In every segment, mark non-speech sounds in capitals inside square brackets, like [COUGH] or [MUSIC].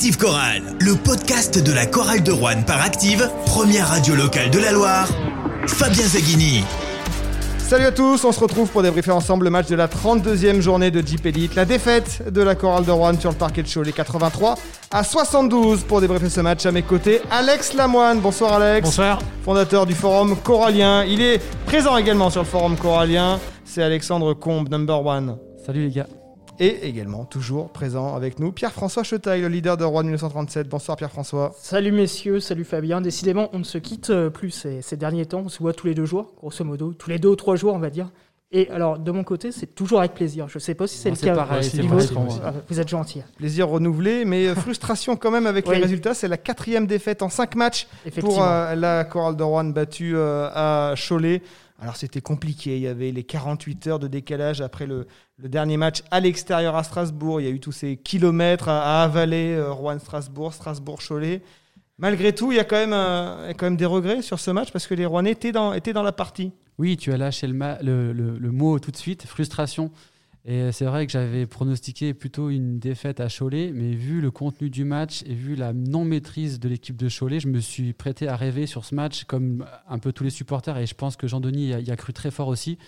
Active Chorale, le podcast de la chorale de Rouen par Active, première radio locale de la Loire. Fabien Zaghini. Salut à tous, on se retrouve pour débriefer ensemble le match de la 32e journée de Jeep Elite. La défaite de la chorale de Rouen sur le parquet de Cholet 83 à 72 pour débriefer ce match à mes côtés. Alex Lamoine, bonsoir Alex. Bonsoir. Fondateur du forum Corallien. Il est présent également sur le forum Corallien. C'est Alexandre Combe, number one. Salut les gars. Et également, toujours présent avec nous, Pierre-François Chetaille, le leader de Rouen 1937. Bonsoir Pierre-François. Salut messieurs, salut Fabien. Décidément, on ne se quitte euh, plus ces, ces derniers temps. On se voit tous les deux jours, grosso modo. Tous les deux ou trois jours, on va dire. Et alors, de mon côté, c'est toujours avec plaisir. Je ne sais pas si c'est le c'est cas. pareil, Vous êtes gentil. Plaisir renouvelé, mais euh, frustration quand même avec [LAUGHS] les résultats. C'est la quatrième défaite en cinq matchs pour euh, la chorale de Rouen battue euh, à Cholet. Alors c'était compliqué, il y avait les 48 heures de décalage après le, dernier match à l'extérieur à Strasbourg. Il y a eu tous ces kilomètres à, avaler, euh, Rouen-Strasbourg, Strasbourg-Cholet. Malgré tout, il y, a quand même, euh, il y a quand même des regrets sur ce match parce que les Rouennais étaient dans, la partie. Oui, tu as lâché le mot tout de suite, frustration. Et c'est vrai que j'avais pronostiqué plutôt une défaite à Cholet, mais vu le contenu du match et vu la non-maîtrise de l'équipe de Cholet, je me suis prêté à rêver sur ce match, comme un peu tous les supporters, et je pense que Jean-Denis y a, y a cru très fort aussi.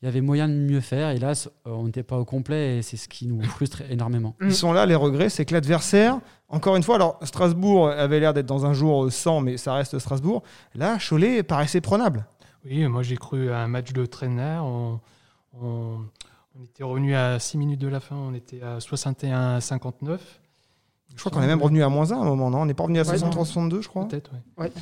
Il y avait moyen de mieux faire, hélas, on n'était pas au complet, et c'est ce qui nous frustre énormément. Ils sont là, les regrets, c'est que l'adversaire, encore une fois, alors Strasbourg avait l'air d'être dans un jour sans, mais ça reste Strasbourg. Là, Cholet paraissait prenable. Oui, moi j'ai cru à un match de traîneur. On, on- on était revenu à 6 minutes de la fin, on était à 61 à 59. Je crois qu'on est même revenu à moins 1 à un moment, non? On n'est pas revenu à Ouais, 63-62, je crois. Peut-être, oui. Ouais.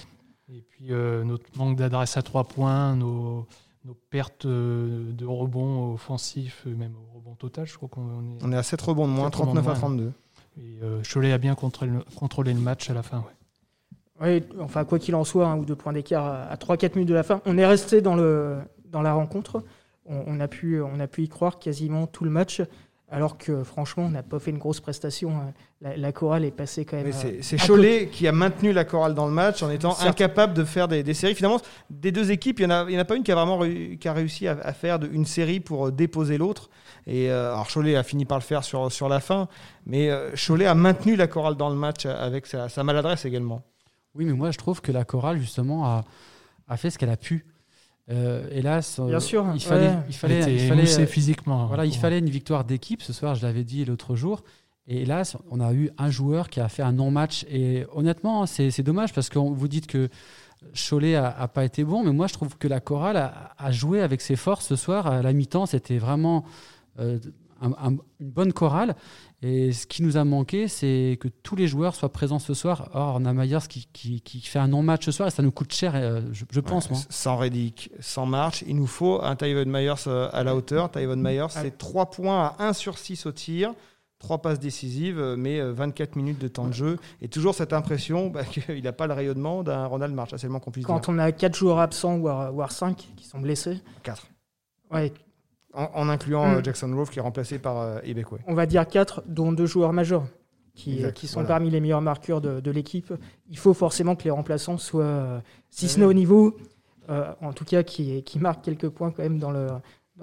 Et puis euh, notre manque d'adresse à 3 points, nos, nos pertes euh, de rebonds offensifs, euh, même au rebond total, je crois qu'on est. On est à 7 rebonds de moins, Sept rebonds 39 de à moins. 32. Et euh, Cholet a bien contrôlé le, contrôlé le match à la fin. ouais. Oui, enfin, quoi qu'il en soit, un ou deux points d'écart à- à 3-4 minutes de la fin. On est resté dans, le, dans la rencontre. On, on a pu, on a pu y croire quasiment tout le match, alors que franchement, on n'a pas fait une grosse prestation. hein. La, la chorale est passée quand même. Mais euh, C'est à Cholet qui a maintenu la chorale dans le match en étant incapable de faire des, des séries. Finalement, des deux équipes, il n'y en, a- il y en a pas une qui a vraiment qui a réussi à, à faire de- une série pour euh, déposer l'autre. Et euh, alors Cholet a fini par le faire sur, sur la fin, mais euh, Cholet a maintenu la chorale dans le match avec sa, sa maladresse également. Oui, mais moi je trouve que la chorale justement a, a fait ce qu'elle a pu. Euh, hélas, euh, Bien sûr, il fallait, ouais. il fallait, il fallait, euh, physiquement. voilà, il fallait une victoire d'équipe ce soir. Je l'avais dit l'autre jour. Et hélas, on a eu un joueur qui a fait un non-match. Et honnêtement, c'est c'est dommage parce que vous dites que Cholet a, a pas été bon, mais moi je trouve que la chorale a, a joué avec ses forces ce soir. À la mi-temps, c'était vraiment euh, un- un- une bonne chorale. Et ce qui nous a manqué, c'est que tous les joueurs soient présents ce soir. Or, on a Myers qui, qui- qui fait un non-match ce soir et ça nous coûte cher, euh, je, je pense. moi. Sans Reddick, sans March, il nous faut un Tyvon Myers euh, à la hauteur. Tyvon Myers, c'est 3 points à 1 sur 6 au tir. 3 passes décisives, euh, mais euh, 24 minutes de temps de jeu. Et toujours cette impression bah, [LAUGHS] qu'il n'a pas le rayonnement d'un Ronald March. Ah, C'est le moins qu'on puisse dire. Quand on a 4 joueurs absents, voire, voire 5 qui sont blessés, 4. ouais, En, en incluant Mm. euh, Jackson Grove qui est remplacé par euh, Ibekwe. on va dire 4, dont deux joueurs majeurs, qui, Exact, qui sont voilà. parmi les meilleurs marqueurs de, de l'équipe. Il faut forcément que les remplaçants soient, euh, si ce Oui. n'est au niveau, euh, en tout cas qui, qui marquent quelques points quand même dans le,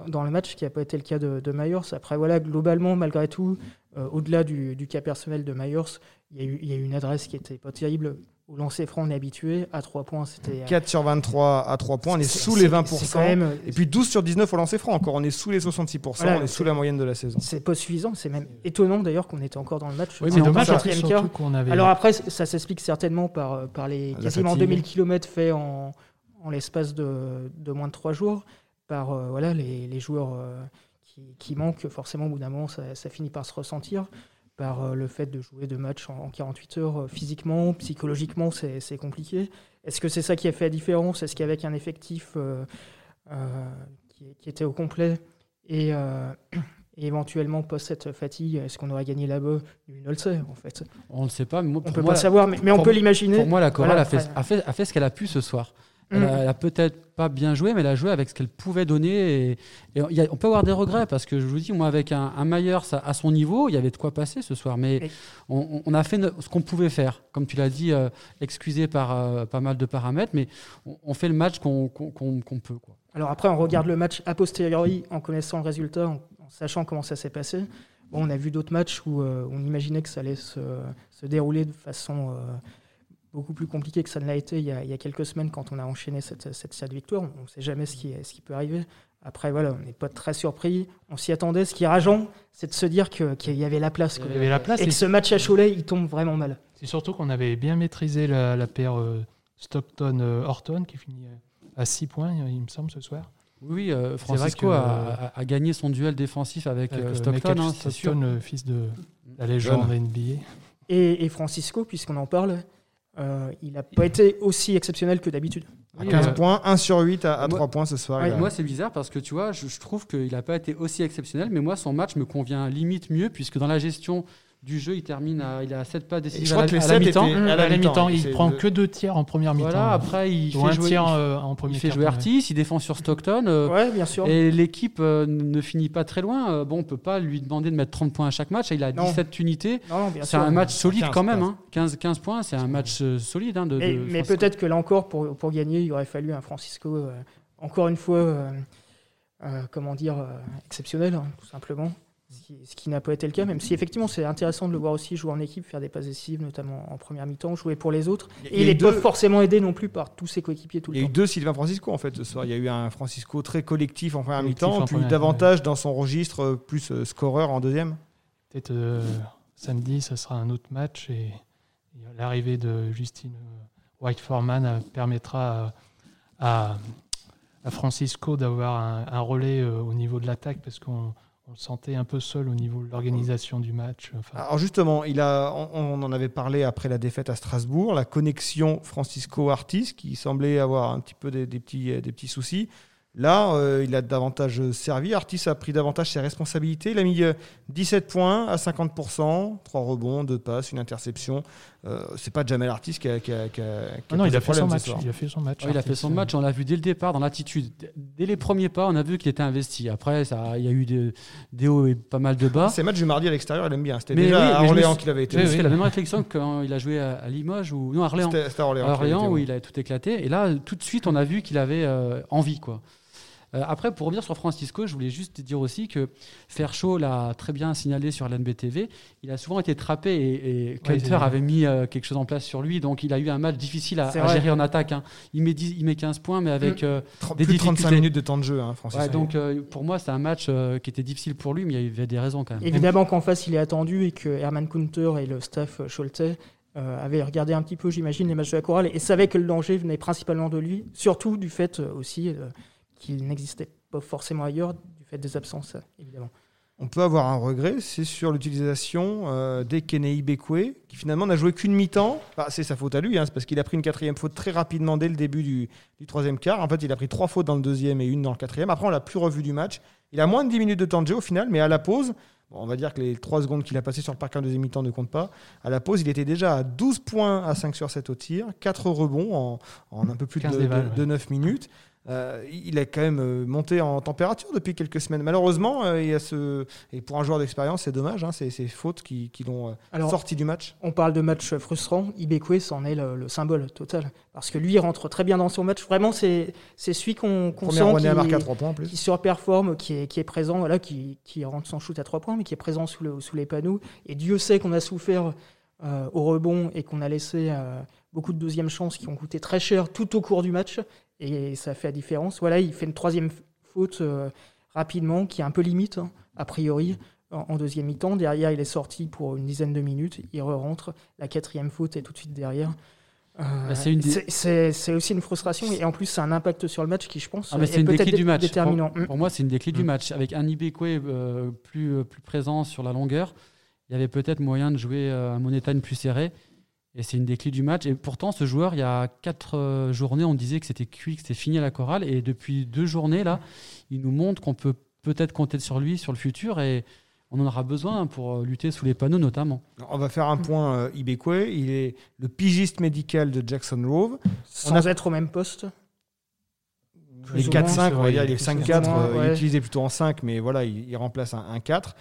dans- le match, ce qui n'a pas été le cas de, de Myers. Après, voilà, globalement, malgré tout, euh, au-delà du, du cas personnel de Myers, il y, a eu, il y a eu une adresse qui était pas terrible. Au lancer franc, on est habitué. À 3 points, c'était. 4 sur 23 à 3 points, on est sous les c'est 20%. quand même- Et puis 12 sur 19 au lancer franc encore, on est sous les 66%, Voilà, on est sous la moyenne de la saison. C'est pas suffisant, c'est même étonnant d'ailleurs qu'on était encore dans le match. Oui, C'est mais dommage avait. Alors après, ça s'explique certainement par, euh, par les La quasiment fatigue. 2000 km faits en, en l'espace de, de moins de 3 jours, par euh, voilà, les, les joueurs euh, qui, qui manquent forcément au bout d'un moment, ça, ça finit par se ressentir, par euh, le fait de jouer deux matchs en, en 48 heures, euh, physiquement, psychologiquement, c'est compliqué. Est-ce que c'est ça qui a fait la différence? Est-ce qu'avec un effectif euh, euh, qui, qui était au complet et, euh, [CLEARS THROAT] et éventuellement post cette fatigue, est-ce qu'on aurait gagné là-bas? Nul ne le sait en fait. On ne le sait pas, mais moi, On peut moi, pas savoir, mais, mais on peut l'imaginer. Pour moi, la chorale Voilà, a, fait, a, fait, a fait ce qu'elle a pu ce soir. Elle Mm. a, elle a peut-être pas bien joué, mais elle a joué avec ce qu'elle pouvait donner. Et, et il y a- on peut avoir des regrets parce que je vous dis, moi, avec un, un Myers à, son niveau, il y avait de quoi passer ce soir. Mais on, on a fait ce qu'on pouvait faire. Comme tu l'as dit, euh, excusé par euh, pas mal de paramètres, mais on, on fait le match qu'on peut. Quoi. Alors après, on regarde le match a posteriori en connaissant le résultat, en, en sachant comment ça s'est passé. Bon, on a vu d'autres matchs où euh, on imaginait que ça allait se, se dérouler de façon beaucoup plus compliquée que ça ne l'a été il y, a, il y, a, quelques semaines quand on a enchaîné cette, cette, cette victoire. On ne sait jamais ce qui, ce qui peut arriver. Après, voilà, on n'est pas très surpris. On s'y attendait. Ce qui est rageant, c'est de se dire qu'il qu y avait la place. Il y avait la place et, que ce match à Cholet, il tombe vraiment mal. C'est surtout qu'on avait bien maîtrisé la, la paire euh, Stockton-Horton qui finit à 6 points, il me semble, ce soir. Oui, euh, Francisco que, a, a, gagné son duel défensif avec, avec euh, Stockton, hein, fils de la légende NBA. Et, et, Francisco, puisqu'on en parle, euh, il n'a pas été aussi exceptionnel que d'habitude. À 15 points, 1 sur 8 à, à moi, 3 points ce soir. Ouais, moi, c'est bizarre parce que tu vois, je, je trouve qu'il n'a pas été aussi exceptionnel, mais moi, son match me convient limite mieux, puisque dans la gestion du jeu, il termine à, il a 7 pas décisives à, la, à la mi-temps. À la mi-temps, il prend que 2 tiers en première mi-temps. Voilà, après il fait un jouer, tiers euh, en premier il fait jouer Artis, il défend sur Stockton. Euh, ouais, bien sûr. Et l'équipe euh, ne finit pas très loin. Euh, bon, on peut pas lui demander de mettre 30 points à chaque match. Il a non. 17 unités. C'est un match solide 15, quand même. 15, hein. 15, 15 points, c'est un match solide. Hein, de, mais, de mais peut-être que là encore, pour, pour gagner, il aurait fallu un Francisco, encore une fois, comment dire, exceptionnel, hein, tout simplement ce qui, ce qui n'a pas été le cas, même si effectivement c'est intéressant de le voir aussi jouer en équipe, faire des passes décisives, notamment en première mi-temps, jouer pour les autres. Et il n'est pas forcément aidé non plus par tous ses coéquipiers tout le temps. Il y a eu deux Sylvain Francisco en fait ce soir. Il y a eu un Francisco très collectif en première mi-temps, puis davantage dans son registre plus euh, scoreur en deuxième. Peut-être euh, samedi, ça sera un autre match et, et l'arrivée de Justine euh, White Foreman permettra à, à Francisco d'avoir un, un, relais au niveau de l'attaque parce qu'on on le sentait un peu seul au niveau de l'organisation du match. Alors justement, il a, on, en avait parlé après la défaite à Strasbourg, la connexion Francisco-Artis qui semblait avoir un petit peu des, petits, des petits soucis. Là, euh, il a davantage servi. Artis a pris davantage ses responsabilités. Il a mis 17 points à 50%, 3 rebonds, 2 passes, une interception. Euh, c'est pas Jamel Artis qui a, qui a, qui a, qui a non, il a, fait son match, il a fait son match. Il a fait son match. On l'a vu dès le départ dans l'attitude. Dès les premiers pas, on a vu qu'il était investi. Après, ça, il y a eu des, des hauts et pas mal de bas. Ces matchs du mardi à l'extérieur, il aime bien. C'était déjà oui, à Orléans qu'il avait été. Oui, oui. la même réflexion quand il a joué à, à Limoges ou non à Orléans. C'était à Orléans, à Orléans où il a tout éclaté. Et là, tout de suite, on a vu qu'il avait euh, envie, quoi. Euh, après, pour revenir sur Francisco, je voulais juste dire aussi que Fairchaud l'a très bien signalé sur l'NBTV. Il a souvent été trappé et, et ouais, avait mis euh, quelque chose en place sur lui. Donc, il a eu un match difficile à, à gérer en attaque. Hein. Il, met 10, il met 15 points, mais avec euh, des plus de 35 minutes de temps de jeu, hein, Francisco. Ouais, donc, euh, pour moi, c'est un match euh, qui était difficile pour lui, mais il y avait des raisons quand même. Évidemment qu'en face, il est attendu et que Herman Kunter et le staff Scholte avait regardé un petit peu, j'imagine, les matchs de la chorale et savait que le danger venait principalement de lui, surtout du fait aussi euh, qu'il n'existait pas forcément ailleurs, du fait des absences, évidemment. On peut avoir un regret, c'est sur l'utilisation euh, d'Ekenei Bekwe, qui finalement n'a joué qu'une mi-temps. Bah, c'est sa faute à lui, hein, c'est parce qu'il a pris une quatrième faute très rapidement dès le début du, du, troisième quart. En fait, il a pris trois fautes dans le deuxième et une dans le quatrième. Après, on l'a plus revu du match. Il a moins de 10 minutes de temps de jeu au final, mais à la pause, bon, on va dire que les 3 secondes qu'il a passées sur le parquet en deuxième mi-temps ne comptent pas. À la pause, il était déjà à 12 points à 5 sur 7 au tir, 4 rebonds en, en un peu plus de, de, de, de 9 minutes. Euh, il a quand même monté en température depuis quelques semaines. Malheureusement, euh, il y a ce... et pour un joueur d'expérience, c'est dommage, hein, c'est ces fautes qui, qui l'ont euh, sorti du match. On parle de match frustrant. Ibekwe, c'en est le, le, symbole total. Parce que lui, il rentre très bien dans son match. Vraiment, c'est celui qu'on qu sent qui, qui surperforme, qui est, qui est présent, voilà, qui, qui rentre son shoot à 3 points, mais qui est présent sous, le, sous les panneaux. Et Dieu sait qu'on a souffert euh, au rebond et qu'on a laissé euh, beaucoup de deuxièmes chances qui ont coûté très cher tout au cours du match et ça fait la différence. Voilà, il fait une troisième faute euh, rapidement qui est un peu limite hein, a priori en, en deuxième mi-temps. Derrière, il est sorti pour une dizaine de minutes, il re-rentre. La quatrième faute est tout de suite derrière. Euh, c'est des... aussi une frustration et en plus c'est un impact sur le match qui je pense ah, est, est peut-être du match. déterminant. Pour, pour moi c'est une des clés mmh. du match avec un Ibekwe euh, plus, plus présent sur la longueur il y avait peut-être moyen de jouer un money plus serré. Et c'est une des clés du match. Et pourtant, ce joueur, il y a quatre euh, journées, on disait que c'était cuit, que c'était fini à la chorale. Et depuis deux journées, là, il nous montre qu'on peut peut-être compter sur lui, sur le futur. Et on en aura besoin pour euh, lutter sous les panneaux, notamment. On va faire un point euh, Ibekwe. Il est le pigiste médical de Jackson Rove. Sans a... être au même poste les 4-5, on va dire, il est 5-4, euh, ouais. il est utilisé plutôt en 5, mais voilà, il, il remplace un, un 4.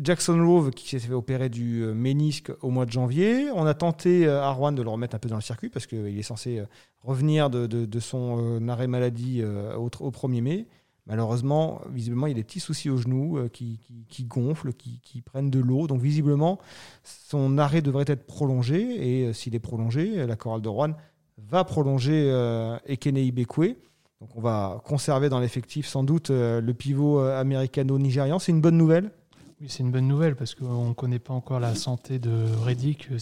Jackson Rove qui s'est fait opérer du ménisque au mois de janvier. On a tenté à Rouen de le remettre un peu dans le circuit parce qu'il est censé revenir de, son arrêt maladie au, au 1er mai. Malheureusement, visiblement, il y a des petits soucis au genou euh, qui, gonflent, qui, prennent de l'eau. Donc, visiblement, son arrêt devrait être prolongé. Et euh, s'il est prolongé, euh, la chorale de Rouen va prolonger euh, Ekene Ibekwe. Donc, on va conserver dans l'effectif sans doute euh, le pivot euh, américano-nigérian. C'est une bonne nouvelle. Oui, c'est une bonne nouvelle parce qu'on ne connaît pas encore la santé de Reddick, euh,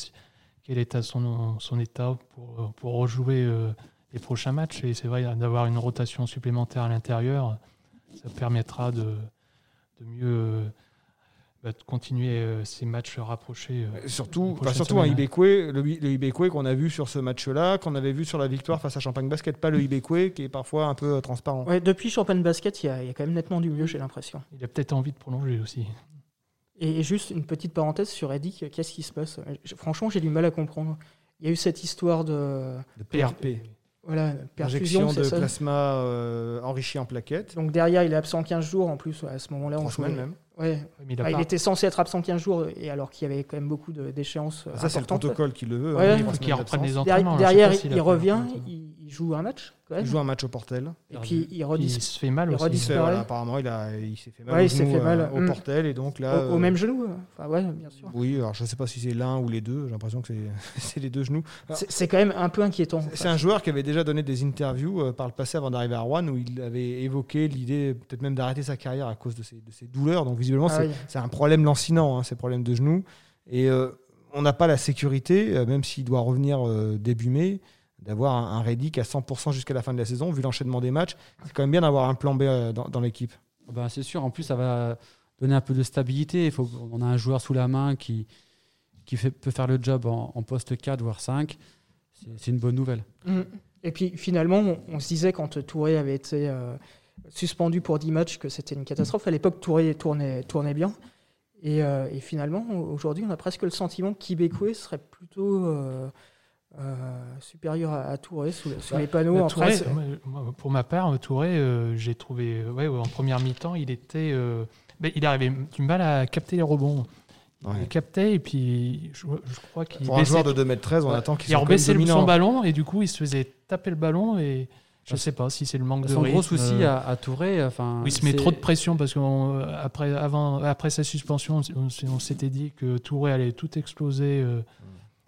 quel est son, son état pour, pour rejouer euh, les prochains matchs. Et c'est vrai, d'avoir une rotation supplémentaire à l'intérieur, ça permettra de, de mieux euh, bah, de continuer ces matchs rapprochés. Surtout, bah, surtout un. Ibekwe, le, le Ibekwe qu'on a vu sur ce match-là, qu'on avait vu sur la victoire face à Champagne Basket, pas le Ibekwe qui est parfois un peu transparent. Ouais, depuis Champagne Basket, il y, a, il y a quand même nettement du mieux, j'ai l'impression. Il a peut-être envie de prolonger aussi. Et juste une petite parenthèse sur Edic, qu'est-ce qui se passe? Franchement, j'ai du mal à comprendre. Il y a eu cette histoire de De PRP. voilà, Injection perfusion, de ça plasma euh, enrichi en plaquettes. Donc derrière, il est absent 15 jours en plus. À ce moment-là, on semaines même. Ouais. Oui, mais il Ah, était censé être absent 15 jours, et alors qu'il y avait quand même beaucoup de- d'échéances. Ça, c'est le protocole qui le veut. Ouais, hein, il faut qu'il reprenne les entraînements. Derrière, là, il revient, encore. il, joue un match. Il joue un match au Portel. Et puis il Il redis se fait mal il aussi. Il se fait, voilà, apparemment, il, a, il s'est fait mal, Ouais, au, genou, fait mal. euh, au Mm. Portel. Et donc là, au, au euh, même genou. Enfin, ouais, bien sûr. Oui, alors je ne sais pas si c'est l'un ou les deux. J'ai l'impression que c'est- [LAUGHS] c'est les deux genoux. C'est quand même un peu inquiétant. C'est un joueur qui avait déjà donné des interviews euh, par le passé avant d'arriver à Rouen où il avait évoqué l'idée peut-être même d'arrêter sa carrière à cause de ses, de ses douleurs. Donc visiblement, Ah c'est oui. un problème lancinant, hein, ces problèmes de genoux. Et euh, on n'a pas la sécurité, euh, même s'il doit revenir euh, début mai, d'avoir un, un Reddick à 100% jusqu'à la fin de la saison, vu l'enchaînement des matchs. C'est quand même bien d'avoir un plan B euh, dans, dans l'équipe. Ben, c'est sûr, en plus, ça va donner un peu de stabilité. Il faut, on a un joueur sous la main qui, qui fait, peut faire le job en, en poste 4, voire 5. C'est, c'est une bonne nouvelle. Mm. Et puis finalement, on, on se disait quand Touré avait été euh, suspendu pour 10 matchs que c'était une catastrophe. À l'époque, Touré tournait, tournait bien. Et, euh, et finalement, aujourd'hui, on a presque le sentiment qu'Ibekwe serait plutôt euh, euh, supérieur à, à Touré sous, le- sous les panneaux. En Touré, presse. pour ma part, Touré, euh, j'ai trouvé, euh, ouais, en première mi-temps, il était, euh, ben, il arrivait du mal à capter les rebonds. Il Ouais. les captait et puis je, je crois qu'il Pour un joueur de 2m13, on Ouais. attend qu'il il soit même rebaissait le- son ballon et du coup il se faisait taper le ballon et je Ah, sais pas si c'est le manque de Son gros souci euh, à, à Touré, enfin, il se met trop de pression parce qu'après avant, après sa suspension, on, s'était dit que Touré allait tout exploser euh,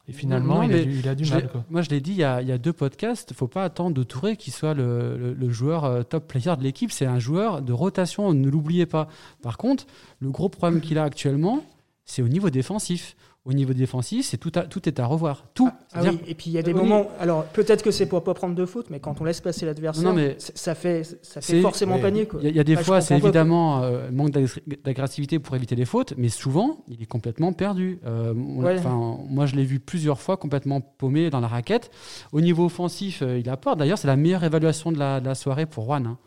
et finalement Non, il, a du, il a du Je mal. Quoi. Moi, je l'ai dit il y, a, il y a deux podcasts. Il ne faut pas attendre de Touré qu'il soit le, le- le joueur euh, top player de l'équipe. C'est un joueur de rotation, ne l'oubliez pas. Par contre, le gros problème qu'il a actuellement, c'est au niveau défensif. Au niveau défensif, c'est tout, à- tout est à revoir. Tout. Ah C'est-à-dire- oui, et puis il y a des Oui. moments. Alors peut-être que c'est pour pas prendre de faute, mais quand on laisse passer l'adversaire, Non, mais c- ça fait, ça fait forcément panier. Quoi. Il y a, il y a des Bah, fois, c'est évidemment euh, manque d'ag- d'agressivité pour éviter les fautes, mais souvent, il est complètement perdu. Euh, on- Ouais. enfin, moi, je l'ai vu plusieurs fois complètement paumé dans la raquette. Au niveau offensif, euh, il apporte. D'ailleurs, c'est la meilleure évaluation de la, de la soirée pour Juan. hein.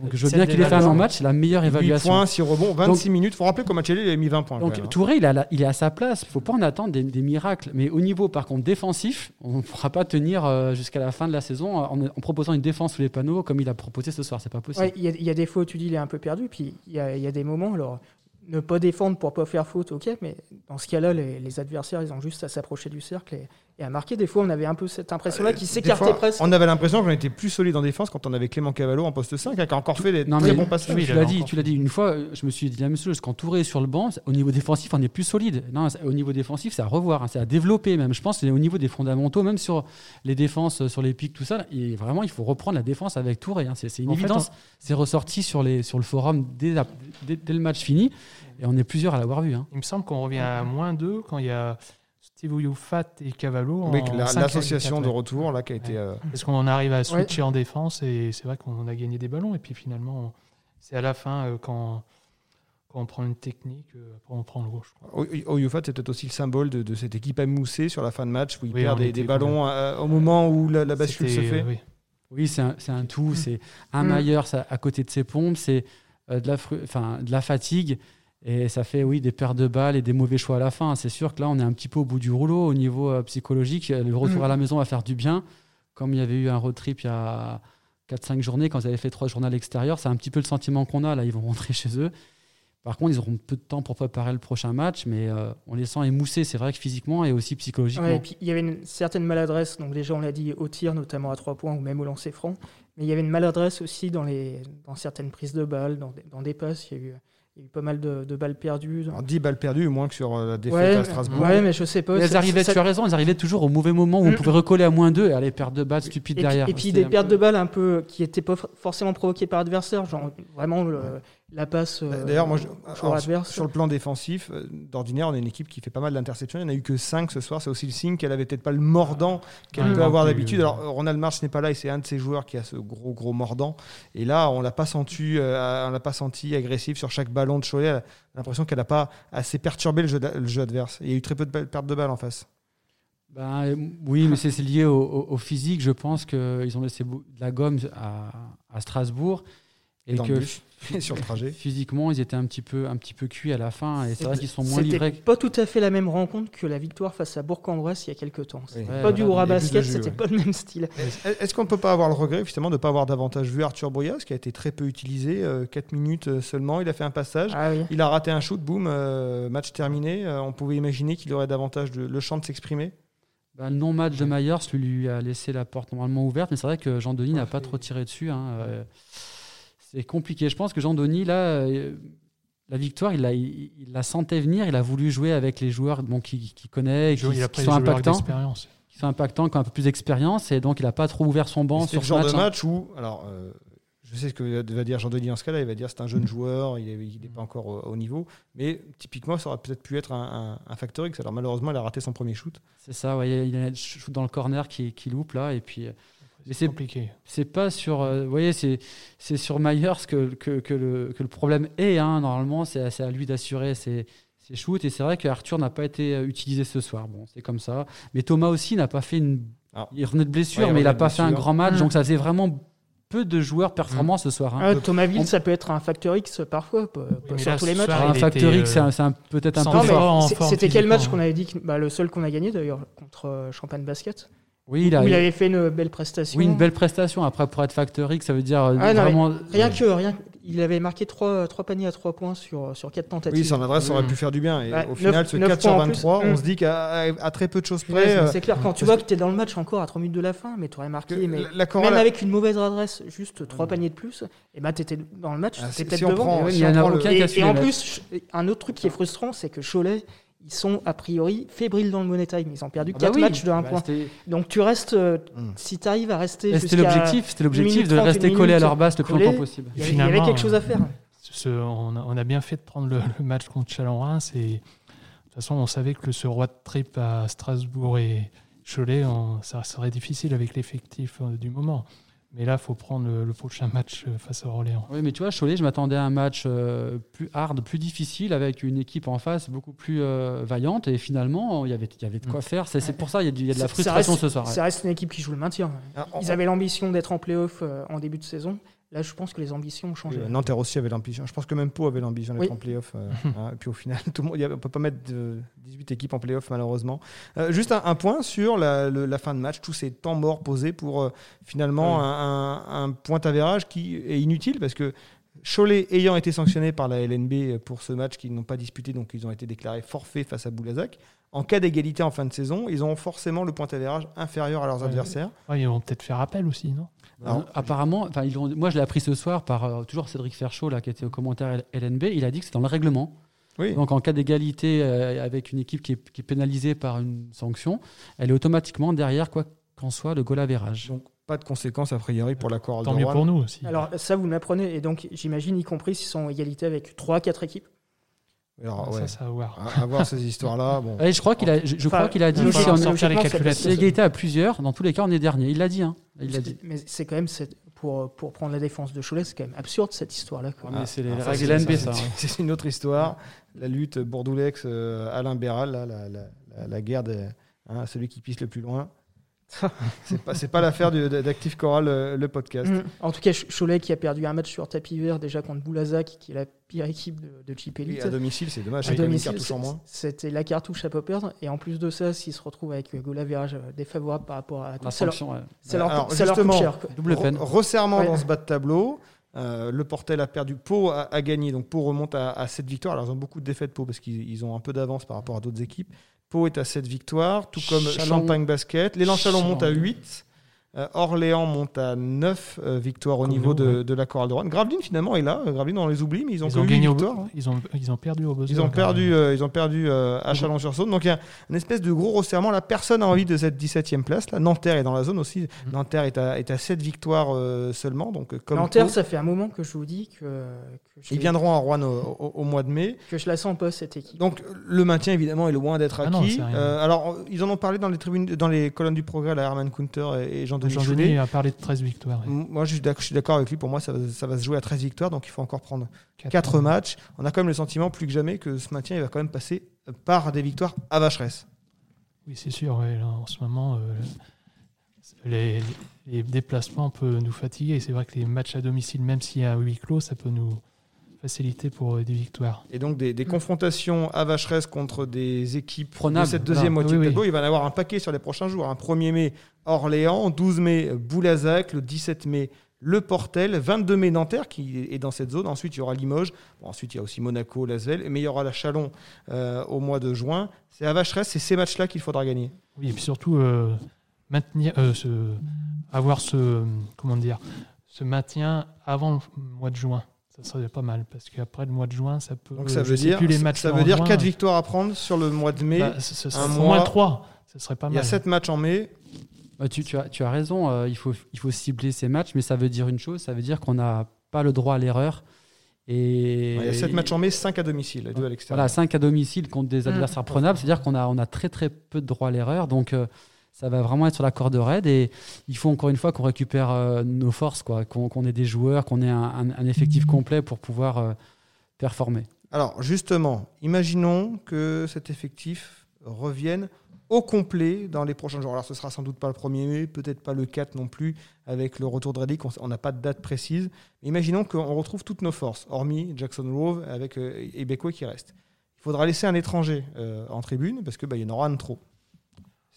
Donc, je veux bien qu'il ait fait un non-match, c'est la meilleure 8 évaluation. points, 6 rebonds, 26 minutes. Il faut rappeler qu'au match aller, il a mis 20 points. Donc même, hein. Touré, il, a la- il est à sa place. Il ne faut pas en attendre des, des miracles. Mais au niveau, par contre, défensif, on ne pourra pas tenir euh, jusqu'à la fin de la saison en, en proposant une défense sous les panneaux comme il a proposé ce soir. C'est pas possible. Ouais, il y, a- il y a des fois où tu dis il est un peu perdu, puis il y a, il y a des moments, alors ne pas défendre pour pas faire faute, ok, mais dans ce cas-là, les, les adversaires, ils ont juste à s'approcher du cercle et, et à marquer. Des fois, on avait un peu cette impression-là qui Euh, Des s'écartait presque. On avait l'impression qu'on était plus solide en défense quand on avait Clément Cavallo en poste 5, hein, qui a encore fait des Non, très mais bons passages. oui, tu l'as dit, tu l'as dit une fois. Je me suis dit la même chose. Quand Touré est sur le banc, au niveau défensif, on est plus solide. Non, au niveau défensif, c'est à revoir, hein, c'est à développer même. Je pense que au niveau des fondamentaux, même sur les défenses, euh, sur les pics, tout ça. Et vraiment, il faut reprendre la défense avec Touré. hein. C'est une En évidence. C'est ressorti sur les sur le forum dès, la- dès- dès le match fini. Et on est plusieurs à l'avoir vu. hein. Il me semble qu'on revient à moins 2 quand il y a Steve Youfat et Cavallo. Oui, en la- cinq l'association de retour là qui a été. Ouais. euh, Parce qu'on arrive à switcher en défense et c'est vrai qu'on a gagné des ballons. Et puis finalement, c'est à la fin euh, quand, quand on prend une technique, euh, après on prend le gauche. O- Oyufat, c'est peut-être aussi le symbole de, de cette équipe émoussée sur la fin de match où il Oui, perd des, ballons euh, au moment où la, la bascule se fait. euh, oui. Oui, c'est un, tout. C'est un Mm. mailleur ça, à côté de ses pompes, c'est euh, de, la fru- enfin, de la fatigue. Et ça fait, oui, des pertes de balles et des mauvais choix à la fin. C'est sûr que là, on est un petit peu au bout du rouleau au niveau euh, psychologique. Le retour Mm. à la maison va faire du bien. Comme il y avait eu un road trip il y a 4-5 journées, quand ils avaient fait trois journées à l'extérieur, c'est un petit peu le sentiment qu'on a. Là, ils vont [LAUGHS] rentrer chez eux. Par contre, ils auront peu de temps pour préparer le prochain match, mais euh, on les sent émoussés, c'est vrai que physiquement et aussi psychologiquement. Ouais, et puis il y avait une certaine maladresse, donc déjà on l'a dit au tir, notamment à trois points ou même au lancer franc, mais il y avait une maladresse aussi dans, les, dans certaines prises de balles, dans, des- dans des passes. Il y a eu, il y a eu pas mal de, de balles perdues. Alors, 10 balles perdues, moins que sur euh, la défaite Ouais, à Strasbourg. ouais, mais je sais pas. Elles arrivaient, ça- tu as raison, elles arrivaient toujours au mauvais moment où on Mm. pouvait recoller à moins 2 et aller perdre de balles stupides Et derrière. et puis des pertes peu- de balles un peu qui n'étaient pas for- forcément provoquées par l'adversaire, genre vraiment le- la passe euh, D'ailleurs, moi, je- alors, sur le plan défensif, euh, d'ordinaire, on est une équipe qui fait pas mal d'interceptions. Il n'y en a eu que 5 ce soir. C'est aussi le signe qu'elle avait peut-être pas le mordant qu'elle peut avoir d'habitude. Alors, Ronald March n'est pas là et c'est un de ces joueurs qui a ce gros, gros mordant. Et là, on l'a pas senti, euh, on l'a pas senti agressif sur chaque ballon de Cholet. A l'impression qu'elle n'a pas assez perturbé le jeu, adverse. Il y a eu très peu de pertes de balles en face. Ben, euh, oui, mais c'est lié au, physique. Je pense qu'ils ont laissé de la gomme à Strasbourg. Et Dans le que bus [LAUGHS] sur le [LAUGHS] trajet. physiquement, ils étaient un petit peu, un petit peu cuits à la fin. Et c'est vrai qu'ils sont moins C'était livrés. pas tout à fait la même rencontre que la victoire face à Bourg-en-Bresse il y a quelques temps. C'était Oui. Ouais, pas du voilà, hurrah basket, c'était ouais. pas le même style. Est-ce qu'on ne peut pas avoir le regret justement de ne pas avoir davantage vu Arthur Brouillas, qui a été très peu utilisé, 4 minutes euh, seulement, il a fait un passage, Ah oui. il a raté un shoot, boum, euh, match terminé, Euh, on pouvait imaginer qu'il aurait davantage de, le champ de s'exprimer. Ben, le non-match de Myers lui, lui a laissé la porte normalement ouverte. Mais c'est vrai que Jean-Denis n'a pas trop tiré dessus. hein. Euh, C'est compliqué. Je pense que Jean-Denis, là, euh, la victoire, il la, il, il la sentait venir. Il a voulu jouer avec les joueurs bon, qu'il qu'il connaît, qui, qui sont impactants. qui sont impactants, qui ont un peu plus d'expérience, et donc il n'a pas trop ouvert son banc sur le ce genre match. de hein. match où, alors, euh, je sais ce que va dire Jean-Denis en ce cas-là, il va dire c'est un jeune joueur, il n'est pas encore au, au niveau, mais typiquement, ça aurait peut-être pu être un, un, un factor X. Alors malheureusement, il a raté son premier shoot. C'est ça, ouais, il y a le shoot dans le corner qui, qui loupe là, et puis euh, C'est compliqué. c'est pas sur, euh, vous voyez, c'est c'est sur Myers que, que, que le, que le problème est. hein. Normalement, c'est à, lui d'assurer ses, ses shoots, et c'est vrai qu'Arthur n'a pas été euh, utilisé ce soir. Bon, c'est comme ça. Mais Thomas aussi n'a pas fait une. Ah. Il revenait de blessure, Ouais, mais il n'a pas fait un grand match, Mm. donc ça faisait vraiment peu de joueurs performants ce soir. hein. Ah, Thomasville, on- ça peut être un facteur X parfois, pas, pas mais sur là, tous les matchs. soir, un était, X, c'est euh, un- c'est un- peut-être un peu C'était quel match qu'on avait dit que- bah, Le seul qu'on a gagné d'ailleurs, contre euh, Champagne Basket? Oui, il a, où il avait fait une belle prestation. oui, une belle prestation. Après, pour être Factor X, ça veut dire euh, Ah, non, vraiment. Rien que, rien, que- il avait marqué 3, trois paniers à 3 points sur, sur 4 tentatives. Oui, son adresse aurait Mm. pu faire du bien. Et Ouais, au final, neuf- ce neuf 4 sur points en plus. 23, on Mm. se dit qu'à très peu de choses Ouais, près. c'est- euh, c'est clair, quand tu parce vois que- que tu es dans le match encore à 3 minutes de la fin, mais tu aurais que marqué, mais la- la chorale- même avec une mauvaise adresse, juste 3 paniers de plus, et bah tu étais dans le match, Ah, tu peut-être si devant. prend- Ouais, si il y en on a prend le- aucun qui Et, a su et en plus, un autre truc qui est frustrant, c'est que Cholet, ils sont a priori fébriles dans le money time. Ils ont perdu Ah 4 bah oui. matchs de 1 Bah, point. Donc tu restes, euh, Mm. si tu arrives à rester C'était l'objectif, c'était l'objectif de 30, rester collé à leur base le plus longtemps possible. il y, avait- quelque chose à faire. Ce- on, a, on a bien fait de prendre le, le match contre Chalon-Reims. Et de toute façon, on savait que ce roi de trip à Strasbourg et Cholet, on- ça serait difficile avec l'effectif euh, du moment. Mais là, il faut prendre le, le prochain match euh, face à Orléans. Oui, mais tu vois, Cholet, je m'attendais à un match euh, plus hard, plus difficile, avec une équipe en face beaucoup plus euh, vaillante. Et finalement, il y avait, il y avait de quoi faire. C'est pour ça qu'il y, a du- il y a de la frustration reste- ce soir. ouais. Ça reste une équipe qui joue le maintien. Ah, on- Ils avaient l'ambition d'être en playoff euh, en début de saison. Là, je pense que les ambitions ont changé. Euh, Nanterre aussi avait l'ambition. Je pense que même Pau avait l'ambition d'être Oui. en playoff. euh, [LAUGHS] hein, et puis au final, tout le monde, il y a- on peut pas mettre de 18 équipes en playoff malheureusement. Euh, juste un, un point sur la, le- la fin de match, tous ces temps morts posés pour euh, finalement Oui. un, un, un point avérage qui est inutile parce que Cholet ayant été sanctionné par la LNB pour ce match qu'ils n'ont pas disputé, donc ils ont été déclarés forfaits face à Boulazac. En cas d'égalité en fin de saison, ils ont forcément le point avérage inférieur à leurs Ouais. adversaires. Ouais, ils vont peut-être faire appel aussi, non? Alors, Euh, apparemment, enfin, ils l'ont- moi je l'ai appris ce soir par euh, toujours Cédric Ferchaud là, qui était au commentaire LNB. Il a dit que c'est dans le règlement. oui. Donc en cas d'égalité euh, avec une équipe qui est, qui est pénalisée par une sanction, elle est automatiquement derrière quoi qu'en soit le goal average. Donc pas de conséquences a priori pour la chorale Tant mieux pour nous aussi. Alors ça, vous m'apprenez. Et donc, j'imagine, y compris s'ils sont en égalité avec 3-4 équipes? Alors, ça, ouais. ça va voir. À, à voir ces histoires-là. [LAUGHS] Bon. Et je crois qu'il a, je, je Enfin, crois qu'il a dit il que va si falloir on sortir les logiquement, ça- calculettes. c'est égalité à plusieurs, dans tous les cas on est dernier. Il l'a dit. Hein. Il l'a dit. Mais c'est quand même, cette- pour, pour prendre la défense de Cholet, c'est quand même absurde cette histoire-là. mais c'est les ça, règles LNB, ça, ça. hein. c'est- [LAUGHS] C'est une autre histoire. La lutte Bourdoulex, euh, Alain Béral, là, la, la- la- la guerre de hein, celui qui pisse le plus loin. [LAUGHS] c'est pas, c'est pas l'affaire d'Active Choral, euh, le podcast. Mm. En tout cas, Ch- Cholet qui a perdu un match sur tapis vert déjà contre Boulazac, qui est la pire équipe de, de Chip Elite. à domicile, c'est dommage. À c'est domicile, c'est- c'était la cartouche à pas perdre. Et en plus de ça, s'ils se retrouvent avec un goal average défavorable par rapport à La ça leur, ouais. leur, Alors, leur justement, cher. double peine. Re- resserrement Ouais. dans ce bas de tableau. Euh, le Portel a perdu, Pau a, a gagné, donc Pau remonte à, à 7 victoires. Alors ils ont beaucoup de défaites Pau parce qu'ils ils ont un peu d'avance par rapport à d'autres équipes. Pau est à 7 victoires, tout comme Champagne Basket. L'élan Chalon monte à oui. 8. Euh, Orléans monte à 9 euh, victoires au Comme niveau nous, de, ouais. de la Chorale de Rouen. Gravelines finalement est là. Euh, Gravelines on les oublie, mais ils ont Ils ont 8 gagné au victoires. hein. ils ont, ils ont perdu au. Ils ont perdu, euh, ils ont perdu euh, à. Chalon-sur-Saône. Donc il y a une espèce de gros resserrement. Là, personne n'a envie de cette 17e place. Là, Nanterre est dans la zone aussi. Mhm. Nanterre est à, est à 7 victoires euh, seulement. Donc, comme Nanterre, ça fait un moment que je vous dis que, que, je, ils viendront à Rouen au, au- au mois de mai. que je la sens pas, cette équipe. Donc le maintien évidemment est loin d'être Ah acquis. non. Euh, alors ils en ont parlé dans les tribunes, dans les colonnes du progrès, là, Herman Kunter et, et Jean-Denis Choulet. Jean-Denis a parlé de 13 victoires. ouais. Moi, je suis d'accord avec lui. Pour moi, ça va, ça va se jouer à 13 victoires, donc il faut encore prendre Quatre 4 matchs. On a quand même le sentiment, plus que jamais, que ce maintien, il va quand même passer par des victoires à Vacheresse. Oui, c'est sûr. ouais, là, en ce moment, euh, les, les déplacements peuvent nous fatiguer. C'est vrai que les matchs à domicile, même s'il y a huis clos, ça peut nous faciliter pour euh, des victoires. Et donc, des, des confrontations à Vacheresse contre des équipes Prenables, de cette voilà. deuxième moitié Oui, de oui. tableau, il va y en avoir un paquet sur les prochains jours. Un 1er mai, Orléans. 12 mai, Boulazac. Le 17 mai, Le Portel. 22 mai, Nanterre, qui est dans cette zone. Ensuite, il y aura Limoges. Bon, ensuite, il y a aussi Monaco, Lasvel. Mais il y aura la Chalon euh, au mois de juin. C'est à Vacheresse, c'est ces matchs-là qu'il faudra gagner. Oui, et puis surtout, euh, maintenir, euh, ce, avoir ce, comment dire, ce maintien avant le mois de juin. Ça serait pas mal, parce qu'après le mois de juin, ça peut. Donc, ça veut dire, plus les matchs ça veut dire juin. 4 victoires à prendre sur le mois de mai. Bah, ce- ce serait un mois. moins 3. Ce serait pas il y a mal. 7 matchs en mai. Bah, tu, tu as, tu as raison, euh, il, faut, il faut cibler ces matchs, mais ça veut dire une chose, ça veut dire qu'on n'a pas le droit à l'erreur. Et il y a 7 matchs en mai, 5 à domicile et 2 à l'extérieur. Voilà, 5 à domicile contre des Mmh. adversaires prenables, c'est-à-dire qu'on a, on a très très peu de droit à l'erreur, donc euh, ça va vraiment être sur la corde raide et il faut encore une fois qu'on récupère euh, nos forces, quoi, qu'on ait des joueurs, qu'on ait un, effectif complet pour pouvoir euh, performer. Alors, justement, imaginons que cet effectif revienne au complet dans les prochains jours. Alors, ce sera sans doute pas le 1er mai, peut-être pas le 4 non plus, avec le retour de Reddick. On- n'a pas de date précise. Imaginons qu'on retrouve toutes nos forces, hormis Jackson Rove avec euh, qui reste. Il faudra laisser un étranger euh, en tribune parce qu'il bah, y en aura un de trop.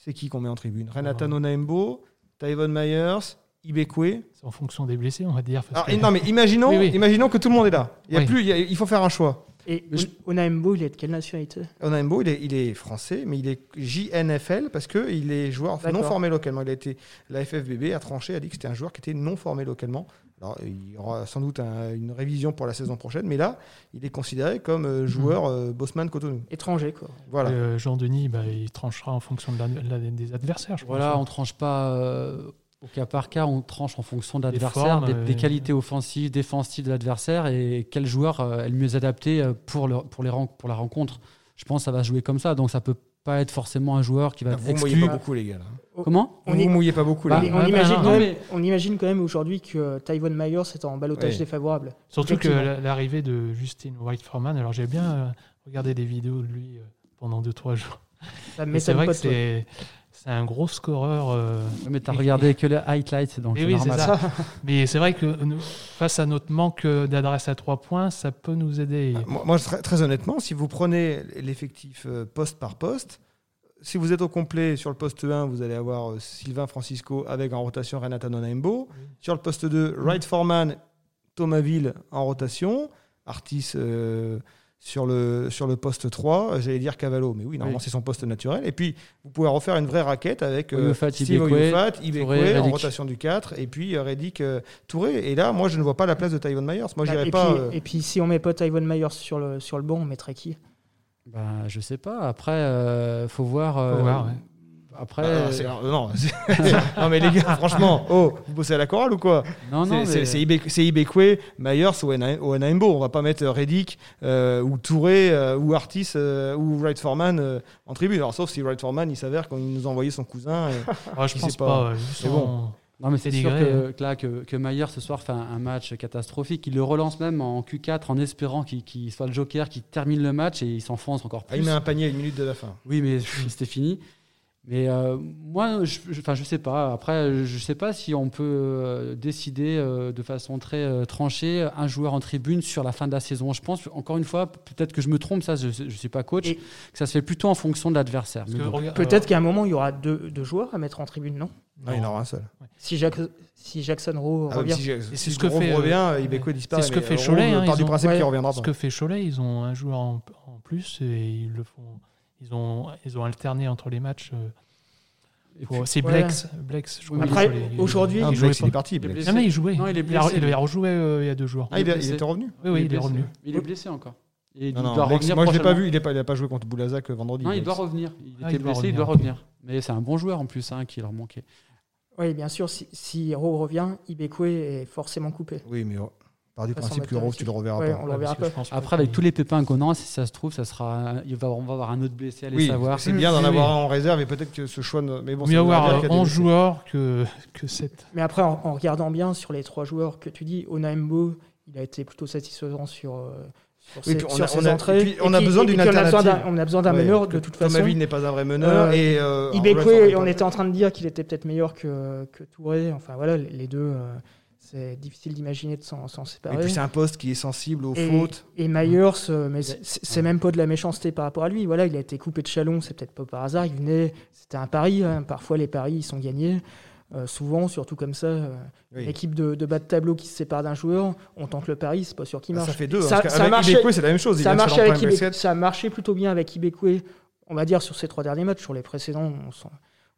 C'est qui qu'on met en tribune? Renata Nonaembo, Tyvon Myers, Ibekwe. C'est en fonction des blessés, on va dire. parce Alors, que- et- non, mais imaginons, Oui, oui. imaginons que tout le monde est là. Il, y a Oui. plus, il, y a- il faut faire un choix. Et je- Onaembo, il est de quelle nationalité? Onaembo, il est, il est français, mais il est JNFL parce qu'il est joueur non formé localement. Il a été, la FFBB a tranché, a dit que c'était un joueur qui était non formé localement. Alors, il y aura sans doute un- une révision pour la saison prochaine, mais là, il est considéré comme euh, joueur euh, Bosman Cotonou. Étranger, quoi. Voilà. Euh, Jean-Denis, bah, il tranchera en fonction de la- la- des adversaires, je Voilà, pense. on tranche pas euh, au cas par cas, on tranche en fonction de Des l'adversaire, formes, des, des qualités offensives, défensives de l'adversaire et quel joueur euh, est le mieux adapté pour, le, pour, les pour la rencontre. Je pense que ça va se jouer comme ça, donc ça peut pas être forcément un joueur qui va être Vous mouillez exclu. pas beaucoup, les gars. là. Comment On Vous y- mouillez pas beaucoup, Bah, les Mais gars. on, Ah, imagine bah, quand non, même, on imagine quand même aujourd'hui que Tyvon Myers est en balotage Oui. défavorable. Surtout que l'arrivée de Justine White Foreman, alors j'ai bien euh, regardé des vidéos de lui euh, pendant 2-3 jours. Ça c'est vrai que c'est c'est un gros scoreur. euh, Mais t'as Et- regardé que les highlights, donc Et c'est oui, normal. ça. [LAUGHS] Mais c'est vrai que nous, face à notre manque d'adresse à 3 points, ça peut nous aider. Moi, moi, très, très honnêtement, si vous prenez l'effectif euh, poste par poste, si vous êtes au complet sur le poste 1, vous allez avoir euh, Sylvain Francisco avec en rotation Renata Nonaimbo. Sur le poste 2, Wright Foreman, Thomasville en rotation. Artis euh, sur, le, sur le poste 3. J'allais dire Cavallo, mais oui, normalement Oui. c'est son poste naturel. Et puis vous pouvez refaire une vraie raquette avec euh, Oyofat, Steve Oyofat, Ibekwe en rotation du 4. Et puis euh, Reddick euh, Touré. Et là, moi je ne vois pas la place de Tyvon Myers. Moi Bah, pas. puis, euh, et puis si on met pas Tyvon Myers sur le, sur le banc, on mettrait qui? Bah, je sais pas. Après, euh, faut voir. euh, Faut voir, ouais. Après, c'est- non, c'est- [LAUGHS] non, mais les gars, [LAUGHS] franchement, oh, vous bossez à la chorale ou quoi non, non, C'est- C'est mais- c'est Ibe- c'est Ibekwe, Myers ou Ena- ou Enaimbo. On va pas mettre Reddick euh, ou Touré euh, ou Artis euh, ou Wright Foreman euh, en tribune. Alors, sauf si Wright Foreman, il s'avère qu'on nous a envoyé son cousin. et- [LAUGHS] Ah, je pense pas. pas. euh, son- bon. Non, mais c'est sûr que, que là, que, que Maillard ce soir fait un, un match catastrophique. Il le relance même en Q4 en espérant qu'il qu'il soit le joker, qu'il termine le match et il s'enfonce encore Ah, plus. il met un panier à une minute de la fin. Oui, mais c'était fini. Mais euh, moi, je, je, enfin, je sais pas. Après, je sais pas si on peut euh, décider euh, de façon très euh, tranchée un joueur en tribune sur la fin de la saison. Je pense, encore une fois, peut-être que je me trompe, ça, je, je suis pas coach, Et- que ça se fait plutôt en fonction de l'adversaire. Peut-être qu'à un moment, il y aura deux, deux joueurs à mettre en tribune, non? Non, il y en aura un seul. Ouais. Si, si Jackson Rowe Ah, revient. si, si, c'est si ce que fait, euh, revient, Ibeco disparaît. c'est ce que fait Cholet, Rowe hein, du principe ouais, qu'il reviendra Ce pas. que fait Cholet, ils ont un joueur en, en plus et ils le font. Ils ont, ils ont alterné entre les matchs. euh, C'est. Blex. Blex, Après, il- aujourd'hui, Ah, il jouait il pas. parti. Il. Non, mais il jouait. Non, il est a- blessé. il avait rejoué euh, il y a deux jours. Ah, il, Il est il blessé. était revenu Oui, oui, il est blessé, revenu. Il est blessé encore. Et il Non, non, doit Blake, revenir moi je l'ai pas vu, il n'a pas, joué contre Boulazac vendredi. Non, il doit revenir. Il Ah, était il blessé, il doit revenir. revenir. Mais c'est un bon joueur en plus, hein, qui leur manquait. Oui, bien sûr, si, si Rowe revient, Ibekwe est forcément coupé. Oui, mais oh, par du Ça principe que Rowe, tu le reverras Ouais, pas. on le reverra parce que pas. je pense Après, avec tous les pépins qu'on a, si ça se trouve, ça sera, il va, on va avoir un autre blessé à les Oui, savoir. c'est bien d'en Oui, avoir oui. un en réserve et peut-être que ce choix. ne- Mais bon, Mieux avoir qu'il y a des 11 blessés. joueurs que, que 7. Mais après, en, en regardant bien sur les trois joueurs que tu dis, Onaembo, il a été plutôt satisfaisant sur, euh, sur Oui, ses, on sur a- ses on a- entrées. et puis on a Et qui- besoin d'une puis on a besoin d'un- alternative. On a besoin d'un Ouais, meneur de toute façon. Tomavi n'est pas un vrai meneur. Euh, et euh, Ibekwe, on était en train de dire qu'il était peut-être meilleur que, que Touré. Enfin voilà, les les deux, euh, c'est difficile d'imaginer de s'en s'en Et séparer. puis c'est un poste qui est sensible aux Et- fautes. Et Myers, euh, mais c'est- même pas de la méchanceté par rapport à lui. Voilà, il a été coupé de Chalon, c'est peut-être pas par hasard. Il venait, c'était un pari. hein. Parfois, les paris, ils sont gagnés. Euh, souvent, surtout comme ça, euh, Oui. une équipe de, de bas de tableau qui se sépare d'un joueur, on tente le pari, c'est pas sûr qu'il Bah, marche. ça fait deux. Ça- parce ça marchait- Ibekwe, c'est la même chose. Ça, avec ça plutôt bien avec Ibekwe, on va dire, sur ces trois derniers matchs. Sur les précédents, on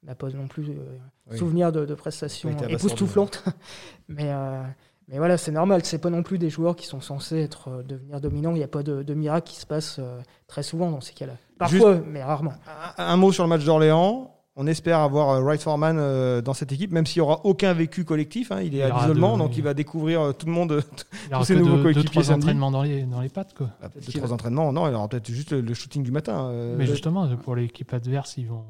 n'a pas non plus euh, Oui. souvenir de, de prestations Il abasourdi. époustouflantes. [LAUGHS] mais, euh, mais voilà, c'est normal. C'est pas non plus des joueurs qui sont censés être, euh, devenir dominants. Il n'y a pas de, de miracle qui se passe euh, très souvent dans ces cas-là. Parfois, mais rarement. Un, un mot sur le match d'Orléans. On espère avoir euh, Wright Foreman euh, dans cette équipe, même s'il n'y aura aucun vécu collectif. hein. Il est Il à l'isolement, donc il va découvrir euh, tout le monde. [LAUGHS] Il Tous que nouveaux coéquipiers trois samedi. entraînements dans les, dans les pattes. Quoi. Qu'il deux, trois va- entraînements. Non, il aura peut-être juste le, shooting du matin. euh, Mais justement, pour l'équipe adverse, ils vont,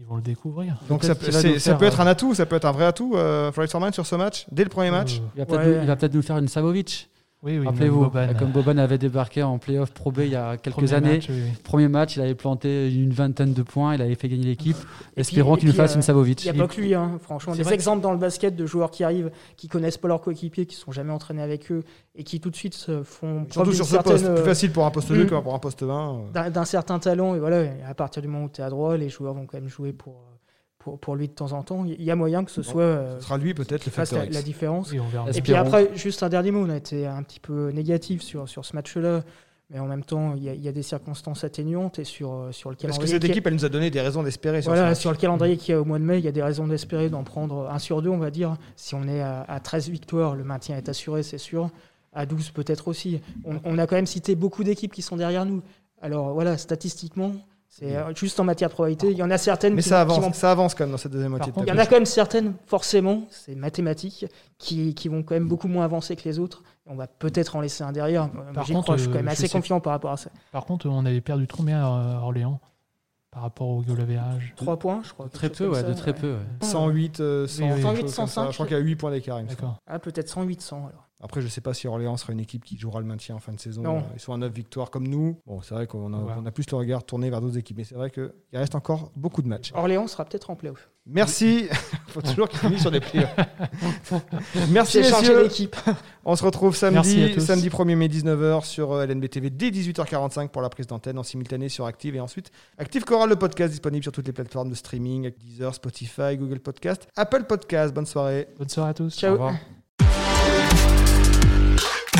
ils vont le découvrir. donc ça, peut- ça être euh, un atout, ça peut être un vrai atout, euh, Foreman sur ce match, dès le premier match. Euh, Il va peut-être Ouais. nous, il va peut-être nous faire une Savovic. Oui, oui. Rappelez-vous, Boban, comme euh, Boban avait débarqué en playoff Pro B il y a quelques premier années. match, oui, oui. Premier match, il avait planté une vingtaine de points, il avait fait gagner l'équipe. Puis- qu'il nous fasse une euh, Savovic. Il n'y a pas que lui, hein. franchement. Des exemples dans le basket de joueurs qui arrivent, qui connaissent pas leurs coéquipiers, qui sont jamais entraînés avec eux et qui tout de suite se font Surtout sur ce poste, plus euh, facile pour un poste 2 mm. que pour un poste 20. euh. d'un d'un certain talent. Et voilà, et à partir du moment où tu es à droit, les joueurs vont quand même jouer pour, pour, pour lui de temps en temps. Il y a moyen que ce Bon, soit euh, Ce sera lui peut-être le fasse facteur la, la différence. Oui, on verra. Est-ce Et puis après, juste un dernier mot, on a été un petit peu négatif sur, sur ce match-là. Mais en même temps, il y, a, il y a des circonstances atténuantes et sur, euh, sur le Parce calendrier. que cette équipe, elle nous a donné des raisons d'espérer sur voilà, sur le calendrier qu'il y a au mois de mai, il y a des raisons d'espérer d'en prendre un sur deux, on va dire. Si on est à, à 13 victoires, le maintien est assuré, c'est sûr. À 12, peut-être aussi. On, on a quand même cité beaucoup d'équipes qui sont derrière nous. Alors voilà, statistiquement, c'est euh, juste en matière de probabilité. Il y en a certaines Mais qui, ça qui avance, vont ça avance quand même dans cette deuxième moitié de il y en a quand même certaines, forcément, c'est mathématique, qui, qui vont quand même beaucoup moins avancer que les autres. On va peut-être en laisser un derrière. Par contre, crois, je suis quand euh, même assez sais- confiant par rapport à ça. Par contre, on avait perdu combien à Orléans par rapport au goal average 3 points, je crois. Très peu, ouais, ça, de très ouais. peu. ouais. 108, euh, 100, Oui, oui. quelque 108, chose comme ça. 105. Je crois qu'il y a 8 points d'écart. Ah, peut-être 108, 100 alors. Après, je sais pas si Orléans sera une équipe qui jouera le maintien en fin de saison. Non. Ils sont à 9 victoires comme nous. Bon, c'est vrai qu'on a, Ouais. on a plus le regard tourné vers d'autres équipes. Mais c'est vrai qu'il reste encore beaucoup de matchs. Orléans sera peut-être en playoff. Merci. [LAUGHS] faut toujours qu'ils finissent sur des playoffs. [LAUGHS] Merci, messieurs. l'équipe. On se retrouve samedi, samedi 1er mai 19h sur euh, LNB TV dès 18h45 pour la prise d'antenne en simultané sur Active et ensuite Active Choral le podcast disponible sur toutes les plateformes de streaming Deezer, Spotify, Google Podcast, Apple Podcast. Bonne soirée. Bonne soirée à tous. Ciao. Au revoir.